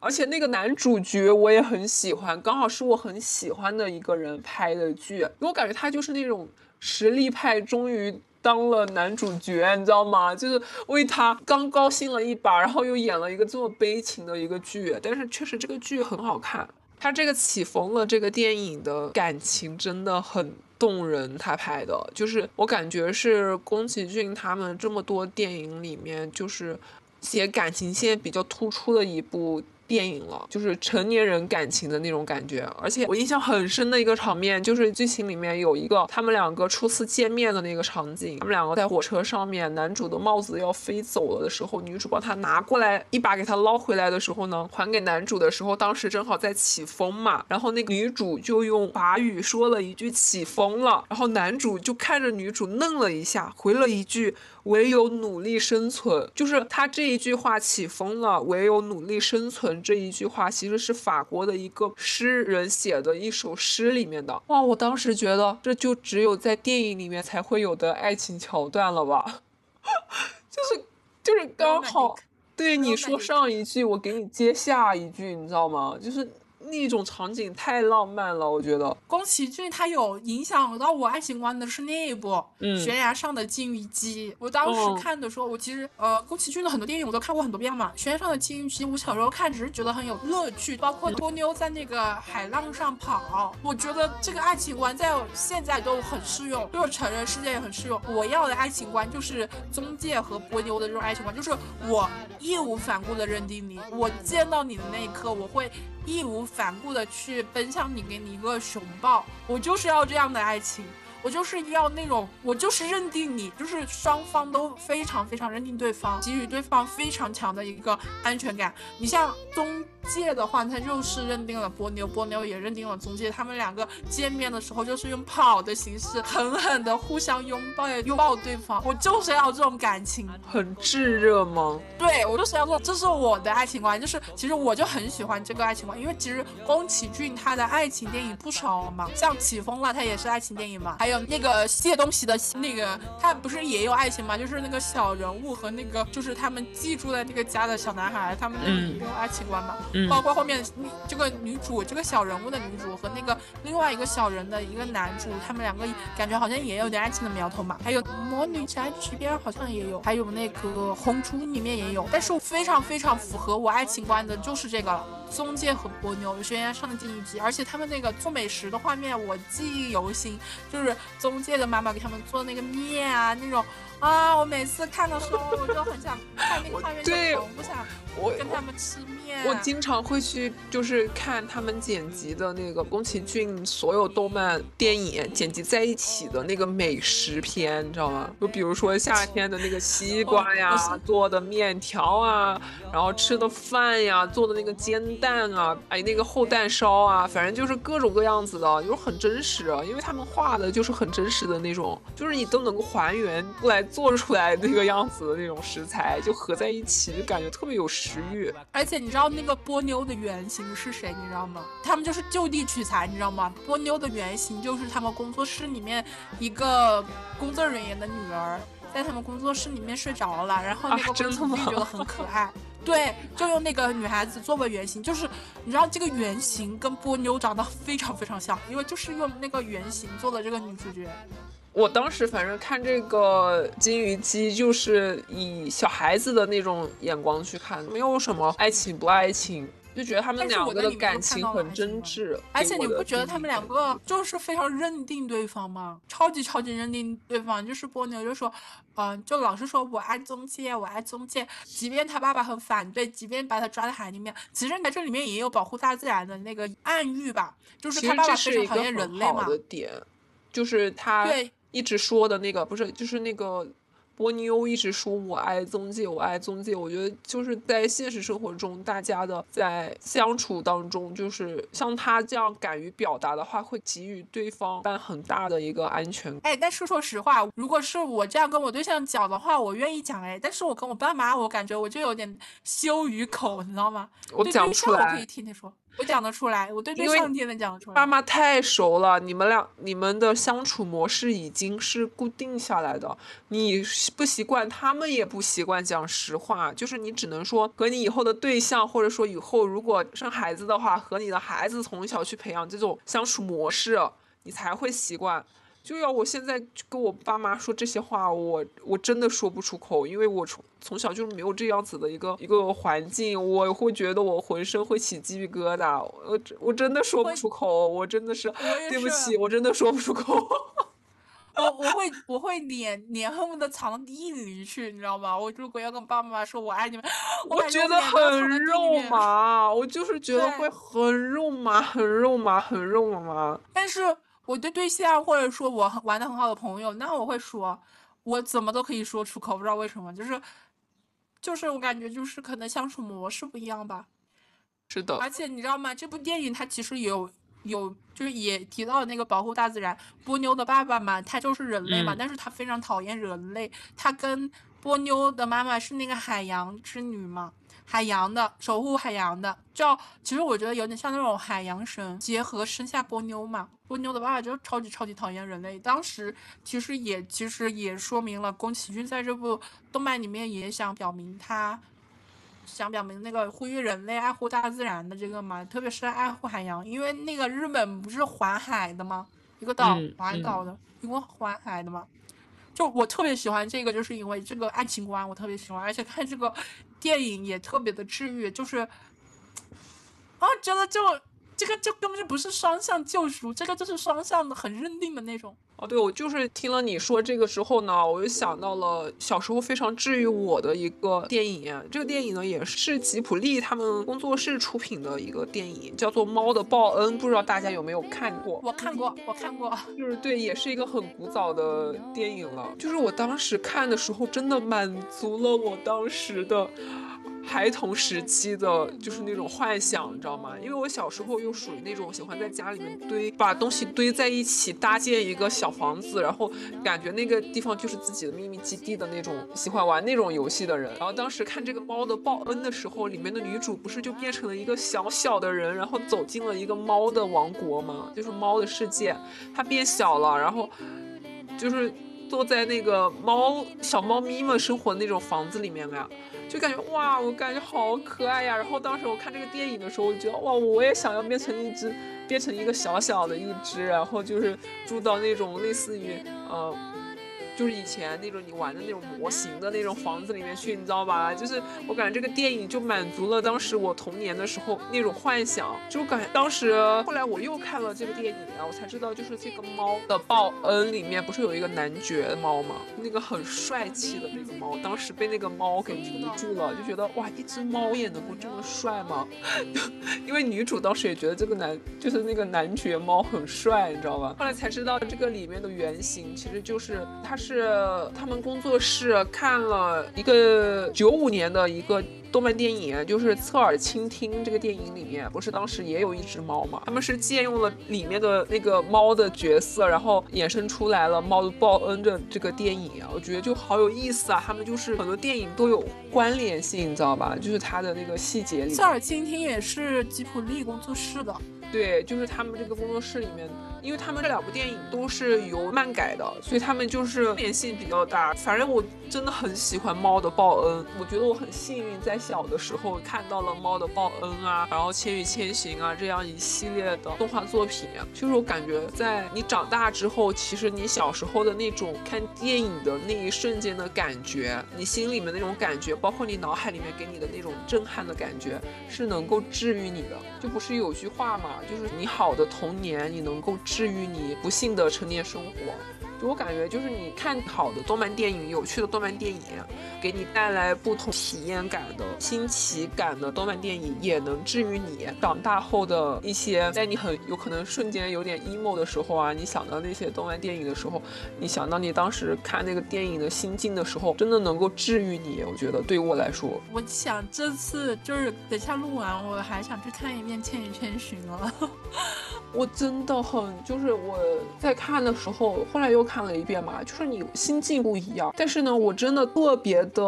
而且那个男主角我也很喜欢，刚好是我很喜欢的一个人拍的剧，我感觉他就是那种实力派，终于。当了男主角，你知道吗？就是为他刚高兴了一把，然后又演了一个这么悲情的一个剧。但是确实这个剧很好看，他这个起风了这个电影的感情真的很动人。他拍的就是我感觉是宫崎骏他们这么多电影里面，就是写感情线比较突出的一部。电影了，就是成年人感情的那种感觉，而且我印象很深的一个场面，就是剧情里面有一个他们两个初次见面的那个场景，他们两个在火车上面，男主的帽子要飞走了的时候，女主帮他拿过来，一把给他捞回来的时候呢，还给男主的时候，当时正好在起风嘛，然后那个女主就用法语说了一句起风了，然后男主就看着女主愣了一下，回了一句。唯有努力生存，就是他这一句话起风了。唯有努力生存这一句话，其实是法国的一个诗人写的一首诗里面的。哇，我当时觉得这就只有在电影里面才会有的爱情桥段了吧？就是就是刚好，对你说上一句，我给你接下一句，你知道吗？就是。那种场景太浪漫了，我觉得。宫崎骏他有影响到我爱情观的是那一部《悬崖上的金鱼姬》。我当时看的时候，我其实呃，宫崎骏的很多电影我都看过很多遍嘛。《悬崖上的金鱼姬》，我小时候看只是觉得很有乐趣，包括波妞在那个海浪上跑，我觉得这个爱情观在现在都很适用，就是成人世界也很适用。我要的爱情观就是宗介和波妞的这种爱情观，就是我义无反顾的认定你，我见到你的那一刻，我会。义无反顾的去奔向你，给你一个熊抱，我就是要这样的爱情。我就是要那种，我就是认定你，就是双方都非常非常认定对方，给予对方非常强的一个安全感。你像中介的话，他就是认定了波妞，波妞也认定了中介，他们两个见面的时候就是用跑的形式，狠狠的互相拥抱，拥抱对方。我就是要这种感情，很炙热吗？对，我就是要做，这是我的爱情观，就是其实我就很喜欢这个爱情观，因为其实宫崎骏他的爱情电影不少嘛，像起风了，他也是爱情电影嘛，还有。那个卸东西的那个，他不是也有爱情吗？就是那个小人物和那个，就是他们寄住在那个家的小男孩，他们也有爱情观嘛。包括后面这个女主，这个小人物的女主和那个另外一个小人的一个男主，他们两个感觉好像也有点爱情的苗头嘛。还有魔女宅急便好像也有，还有那个红猪里面也有。但是非常非常符合我爱情观的就是这个了。宗介和波妞悬崖上的第一集，而且他们那个做美食的画面我记忆犹新，就是宗介的妈妈给他们做那个面啊那种。啊！我每次看的时候，我就很想看那个画面，对，我不想我跟他们吃面。我经常会去，就是看他们剪辑的那个宫崎骏所有动漫电影剪辑在一起的那个美食片，你知道吗？就比如说夏天的那个西瓜呀，做的面条啊，然后吃的饭呀，做的那个煎蛋啊，哎，那个厚蛋烧啊，反正就是各种各样子的，就是很真实，因为他们画的就是很真实的那种，就是你都能够还原过来。做出来那个样子的那种食材，就合在一起，就感觉特别有食欲。而且你知道那个波妞的原型是谁？你知道吗？他们就是就地取材，你知道吗？波妞的原型就是他们工作室里面一个工作人员的女儿，在他们工作室里面睡着了，然后那个工作人觉得很可爱，对，就用那个女孩子作为原型。就是你知道这个原型跟波妞长得非常非常像，因为就是用那个原型做的这个女主角。我当时反正看这个金鱼姬，就是以小孩子的那种眼光去看，没有什么爱情不爱情，就觉得他们两个的感情很真挚。而且你不觉得他们两个就是非常认定对方吗？超级超级认定对方，就是波妞就说，嗯，就老是说我爱宗介，我爱宗介，即便他爸爸很反对，即便把他抓在海里面，其实在这里面也有保护大自然的那个暗喻吧，就是他爸爸非常讨厌人类嘛。的点，就是他对。一直说的那个不是，就是那个波妞一直说我爱宗介，我爱宗介。我觉得就是在现实生活中，大家的在相处当中，就是像他这样敢于表达的话，会给予对方伴很大的一个安全感。哎，但是说实话，如果是我这样跟我对象讲的话，我愿意讲哎。但是我跟我爸妈，我感觉我就有点羞于口，你知道吗？我讲不出来，我可以听你说。我讲得出来，我对对上天能讲得出来。爸妈太熟了，你们俩你们的相处模式已经是固定下来的，你不习惯，他们也不习惯。讲实话，就是你只能说和你以后的对象，或者说以后如果生孩子的话，和你的孩子从小去培养这种相处模式，你才会习惯。就要我现在跟我爸妈说这些话，我我真的说不出口，因为我从从小就是没有这样子的一个一个环境，我会觉得我浑身会起鸡皮疙瘩，我我真的说不出口，我真的是对不起，我真的说不出口。我我会我会脸脸恨不得藏到地里去，你知道吗？我如果要跟爸爸妈妈说我爱你们，我觉得很肉麻，我就是觉得会很肉麻，很肉麻，很肉麻。但是我的对象或者说我玩的很好的朋友，那我会说，我怎么都可以说出口，不知道为什么，就是就是我感觉就是可能相处模式不一样吧。是的。而且你知道吗？这部电影它其实有。有就是也提到了那个保护大自然，波妞的爸爸嘛，他就是人类嘛，但是他非常讨厌人类。他跟波妞的妈妈是那个海洋之女嘛，海洋的守护海洋的，叫其实我觉得有点像那种海洋神结合生下波妞嘛。波妞的爸爸就超级超级讨厌人类，当时其实也其实也说明了宫崎骏在这部动漫里面也想表明他。想表明那个呼吁人类爱护大自然的这个嘛，特别是爱护海洋，因为那个日本不是环海的吗？一个岛环岛的，一个环海的嘛。就我特别喜欢这个，就是因为这个爱情观我特别喜欢，而且看这个电影也特别的治愈，就是啊，觉得就这个就根本就不是双向救赎，这个就是双向的很认定的那种。哦，对，我就是听了你说这个之后呢，我就想到了小时候非常治愈我的一个电影。这个电影呢，也是吉普力他们工作室出品的一个电影，叫做《猫的报恩》，不知道大家有没有看过？我看过，我看过，就是对，也是一个很古早的电影了。就是我当时看的时候，真的满足了我当时的。孩童时期的就是那种幻想，你知道吗？因为我小时候又属于那种喜欢在家里面堆，把东西堆在一起，搭建一个小房子，然后感觉那个地方就是自己的秘密基地的那种，喜欢玩那种游戏的人。然后当时看这个猫的报恩的时候，里面的女主不是就变成了一个小小的人，然后走进了一个猫的王国吗？就是猫的世界，它变小了，然后就是坐在那个猫小猫咪们生活那种房子里面呀。就感觉哇，我感觉好可爱呀！然后当时我看这个电影的时候，我觉得哇，我也想要变成一只，变成一个小小的一只，然后就是住到那种类似于呃。就是以前那种你玩的那种模型的那种房子里面去，你知道吧？就是我感觉这个电影就满足了当时我童年的时候那种幻想。就感觉当时后来我又看了这个电影啊，我才知道就是这个猫的报恩里面不是有一个男爵猫吗？那个很帅气的那个猫，当时被那个猫给迷住了，就觉得哇，一只猫也能够这么帅吗？因为女主当时也觉得这个男就是那个男爵猫很帅，你知道吧？后来才知道这个里面的原型其实就是他是。是他们工作室看了一个九五年的一个动漫电影，就是《侧耳倾听》这个电影里面，不是当时也有一只猫吗？他们是借用了里面的那个猫的角色，然后衍生出来了《猫的报恩》的这个电影啊，我觉得就好有意思啊！他们就是很多电影都有关联性，你知道吧？就是它的那个细节里。侧耳倾听也是吉普力工作室的。对，就是他们这个工作室里面，因为他们这两部电影都是由漫改的，所以他们就是联性比较大。反正我真的很喜欢《猫的报恩》，我觉得我很幸运，在小的时候看到了《猫的报恩》啊，然后《千与千寻》啊这样一系列的动画作品。就是我感觉，在你长大之后，其实你小时候的那种看电影的那一瞬间的感觉，你心里面那种感觉，包括你脑海里面给你的那种震撼的感觉，是能够治愈你的。就不是有句话嘛？就是你好的童年，你能够治愈你不幸的成年生活。就我感觉，就是你看好的动漫电影、有趣的动漫电影，给你带来不同体验感的新奇感的动漫电影，也能治愈你长大后的一些，在你很有可能瞬间有点 emo 的时候啊，你想到那些动漫电影的时候，你想到你当时看那个电影的心境的时候，真的能够治愈你。我觉得对于我来说，我想这次就是等下录完，我还想去看一遍《千与千寻》了。我真的很，就是我在看的时候，后来又看了一遍嘛，就是你心境不一样。但是呢，我真的特别的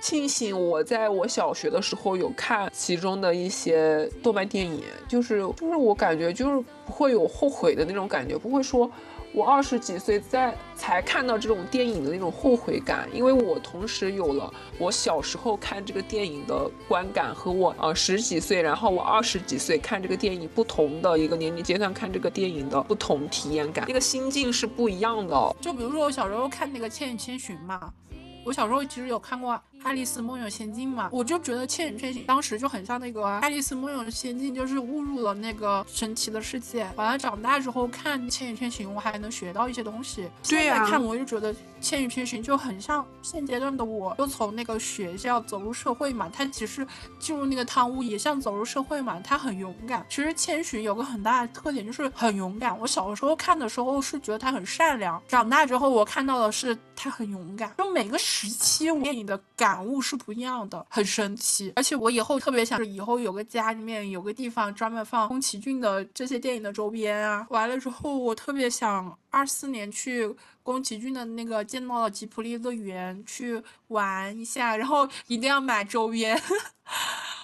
庆幸，我在我小学的时候有看其中的一些动漫电影，就是就是我感觉就是不会有后悔的那种感觉，不会说。我二十几岁在才看到这种电影的那种后悔感，因为我同时有了我小时候看这个电影的观感和我呃十几岁，然后我二十几岁看这个电影不同的一个年龄阶段看这个电影的不同体验感，那个心境是不一样的。就比如说我小时候看那个《千与千寻》嘛，我小时候其实有看过。《爱丽丝梦游仙境》嘛，我就觉得《千与千寻》当时就很像那个《爱丽丝梦游仙境》，就是误入了那个神奇的世界。完了长大之后看《千与千寻》，我还能学到一些东西。对呀，看我就觉得《千与千寻》就很像现阶段的我，就从那个学校走入社会嘛。他其实进入那个汤屋也像走入社会嘛，他很勇敢。其实千寻有个很大的特点就是很勇敢。我小时候看的时候是觉得他很善良，长大之后我看到的是他很勇敢。就每个时期电影的感。感悟是不一样的，很神奇。而且我以后特别想，以后有个家里面有个地方专门放宫崎骏的这些电影的周边啊。完了之后，我特别想二四年去宫崎骏的那个见到了吉普力乐园去玩一下，然后一定要买周边。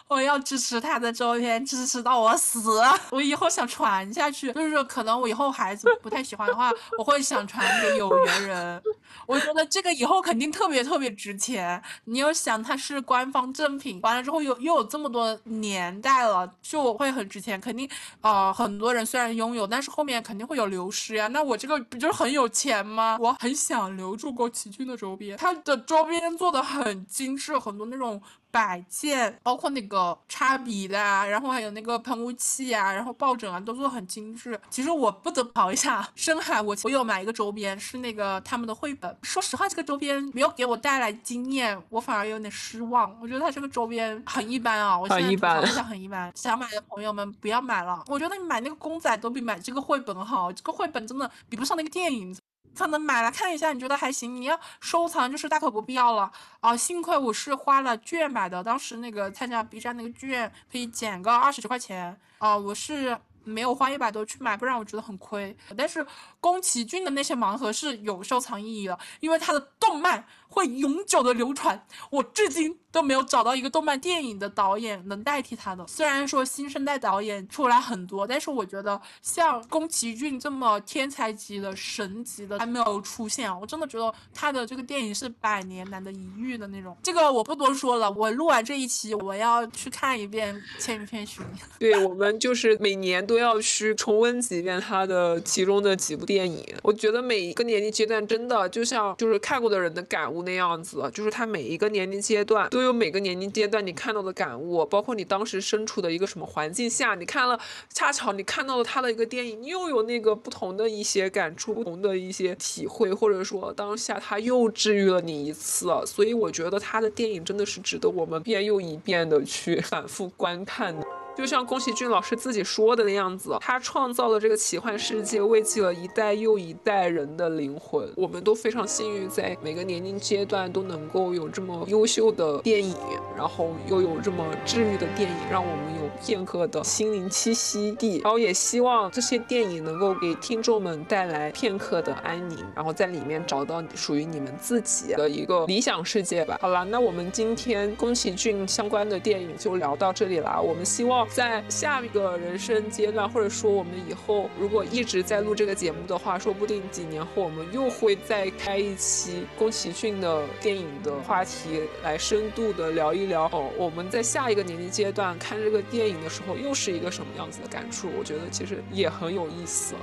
我要支持他的周边，支持到我死。我以后想传下去，就是可能我以后孩子不太喜欢的话，我会想传给有缘人。我觉得这个以后肯定特别特别值钱。你要想它是官方正品，完了之后又又有这么多年代了，就我会很值钱。肯定啊，很多人虽然拥有，但是后面肯定会有流失呀。那我这个不就是很有钱吗？我很想留住宫崎骏的周边，他的周边做的很精致，很多那种。摆件，包括那个插笔的啊，然后还有那个喷雾器啊，然后抱枕啊，都做的很精致。其实我不得跑一下深海，我我有买一个周边，是那个他们的绘本。说实话，这个周边没有给我带来惊艳，我反而有点失望。我觉得它这个周边很一般啊，我现在吐槽一下很一般。想买的朋友们不要买了，我觉得你买那个公仔都比买这个绘本好，这个绘本真的比不上那个电影。可能买来看一下，你觉得还行，你要收藏就是大可不必要了啊！幸亏我是花了券买的，当时那个参加 B 站那个券可以减个二十几块钱啊，我是没有花一百多去买，不然我觉得很亏。但是宫崎骏的那些盲盒是有收藏意义的，因为他的动漫。会永久的流传，我至今都没有找到一个动漫电影的导演能代替他的。虽然说新生代导演出来很多，但是我觉得像宫崎骏这么天才级的神级的还没有出现啊。我真的觉得他的这个电影是百年难得一遇的那种。这个我不多说了，我录完这一期，我要去看一遍《千与千寻》。对我们就是每年都要去重温几遍他的其中的几部电影。我觉得每一个年龄阶段真的就像就是看过的人的感悟。那样子，就是他每一个年龄阶段都有每个年龄阶段你看到的感悟，包括你当时身处的一个什么环境下，你看了恰巧你看到了他的一个电影，你又有那个不同的一些感触，不同的一些体会，或者说当下他又治愈了你一次，所以我觉得他的电影真的是值得我们一遍又一遍的去反复观看的。就像宫崎骏老师自己说的那样子，他创造了这个奇幻世界，慰藉了一代又一代人的灵魂。我们都非常幸运，在每个年龄阶段都能够有这么优秀的电影，然后又有这么治愈的电影，让我们有片刻的心灵栖息地。然后也希望这些电影能够给听众们带来片刻的安宁，然后在里面找到属于你们自己的一个理想世界吧。好了，那我们今天宫崎骏相关的电影就聊到这里了。我们希望望。在下一个人生阶段，或者说我们以后如果一直在录这个节目的话，说不定几年后我们又会再开一期宫崎骏的电影的话题，来深度的聊一聊哦。我们在下一个年龄阶段看这个电影的时候，又是一个什么样子的感触？我觉得其实也很有意思。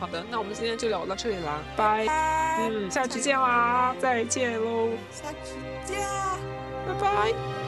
好的，那我们今天就聊到这里啦，拜，嗯，下期见啦，再见喽，下期见，拜拜。